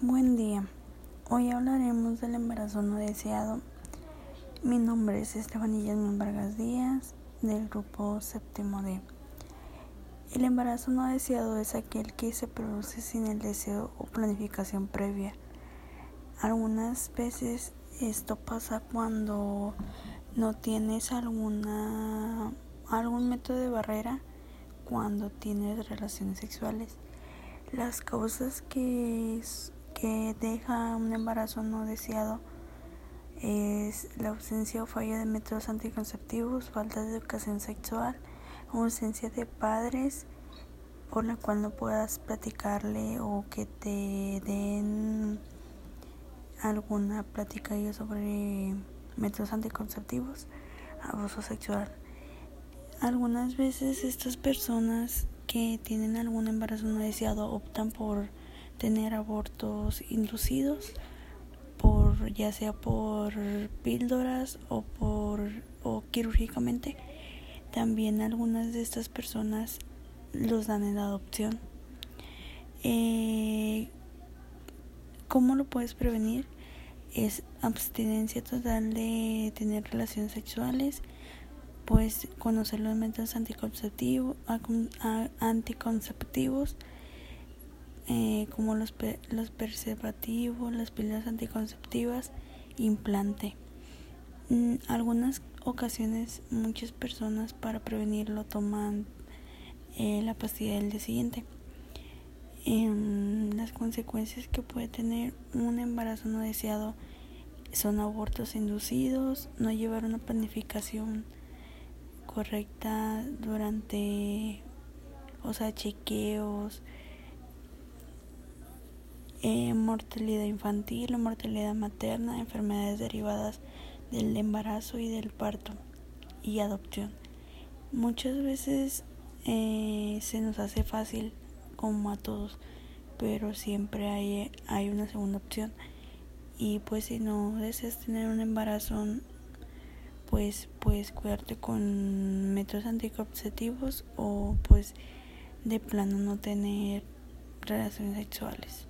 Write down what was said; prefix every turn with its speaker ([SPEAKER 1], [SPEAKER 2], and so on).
[SPEAKER 1] Buen día. Hoy hablaremos del embarazo no deseado. Mi nombre es Yasmin Vargas Díaz, del grupo séptimo D. El embarazo no deseado es aquel que se produce sin el deseo o planificación previa. Algunas veces esto pasa cuando no tienes alguna algún método de barrera cuando tienes relaciones sexuales. Las causas que que deja un embarazo no deseado es la ausencia o falla de métodos anticonceptivos, falta de educación sexual, ausencia de padres por la cual no puedas platicarle o que te den alguna plática sobre métodos anticonceptivos, abuso sexual. Algunas veces estas personas que tienen algún embarazo no deseado optan por tener abortos inducidos por ya sea por píldoras o por o quirúrgicamente también algunas de estas personas los dan en adopción eh, ¿cómo lo puedes prevenir? es abstinencia total de tener relaciones sexuales pues conocer los métodos anticonceptivos anticonceptivos eh, como los, los preservativos, las píldoras anticonceptivas, implante. En mm, algunas ocasiones muchas personas para prevenirlo toman eh, la pastilla del día siguiente. Em, las consecuencias que puede tener un embarazo no deseado son abortos inducidos, no llevar una planificación correcta durante, o sea, chequeos, eh, mortalidad infantil o mortalidad materna, enfermedades derivadas del embarazo y del parto y adopción. Muchas veces eh, se nos hace fácil como a todos, pero siempre hay, hay una segunda opción. Y pues si no deseas tener un embarazo, pues puedes cuidarte con métodos anticonceptivos o pues de plano no tener relaciones sexuales.